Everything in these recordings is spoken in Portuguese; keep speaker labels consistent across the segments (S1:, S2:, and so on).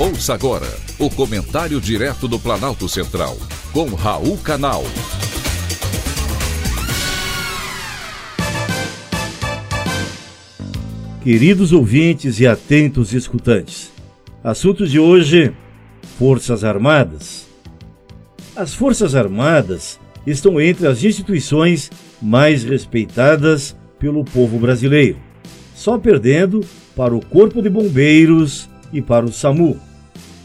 S1: Ouça agora o comentário direto do Planalto Central, com Raul Canal.
S2: Queridos ouvintes e atentos escutantes, assunto de hoje: Forças Armadas. As Forças Armadas estão entre as instituições mais respeitadas pelo povo brasileiro, só perdendo para o Corpo de Bombeiros e para o SAMU.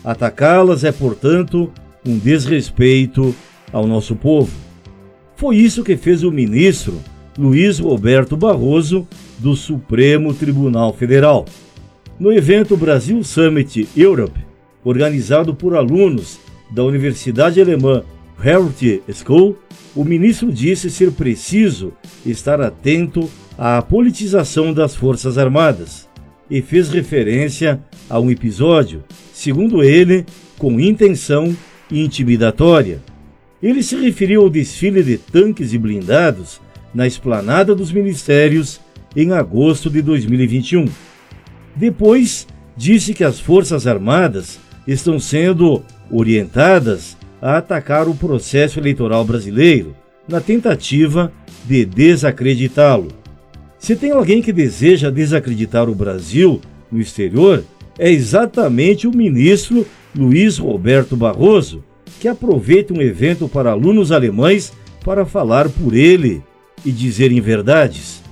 S2: Atacá-las é, portanto, um desrespeito ao nosso povo. Foi isso que fez o ministro Luiz Roberto Barroso do Supremo Tribunal Federal. No evento Brasil Summit Europe, organizado por alunos da Universidade Alemã Hertie School, o ministro disse ser preciso estar atento à politização das Forças Armadas e fez referência a um episódio, segundo ele, com intenção intimidatória. Ele se referiu ao desfile de tanques e blindados na esplanada dos ministérios em agosto de 2021. Depois, disse que as Forças Armadas estão sendo orientadas a atacar o processo eleitoral brasileiro na tentativa de desacreditá-lo. Se tem alguém que deseja desacreditar o Brasil no exterior, é exatamente o ministro Luiz Roberto Barroso, que aproveita um evento para alunos alemães para falar por ele e dizerem verdades.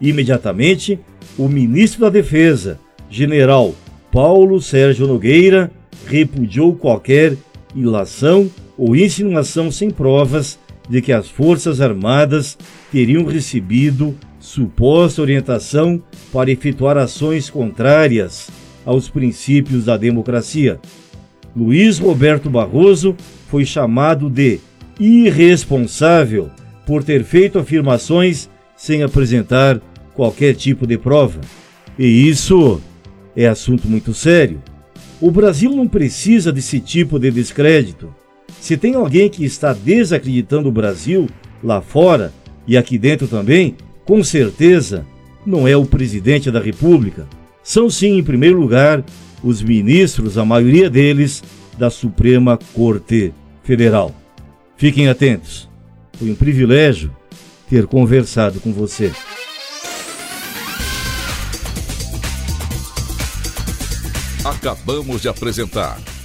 S2: Imediatamente, o ministro da Defesa, general Paulo Sérgio Nogueira, repudiou qualquer ilação ou insinuação sem provas de que as Forças Armadas teriam recebido suposta orientação para efetuar ações contrárias aos princípios da democracia. Luiz Roberto Barroso foi chamado de irresponsável por ter feito afirmações sem apresentar qualquer tipo de prova. E isso é assunto muito sério. O Brasil não precisa desse tipo de descrédito. Se tem alguém que está desacreditando o Brasil lá fora e aqui dentro também, com certeza não é o presidente da República. São sim, em primeiro lugar, os ministros, a maioria deles, da Suprema Corte Federal. Fiquem atentos. Foi um privilégio ter conversado com você.
S1: Acabamos de apresentar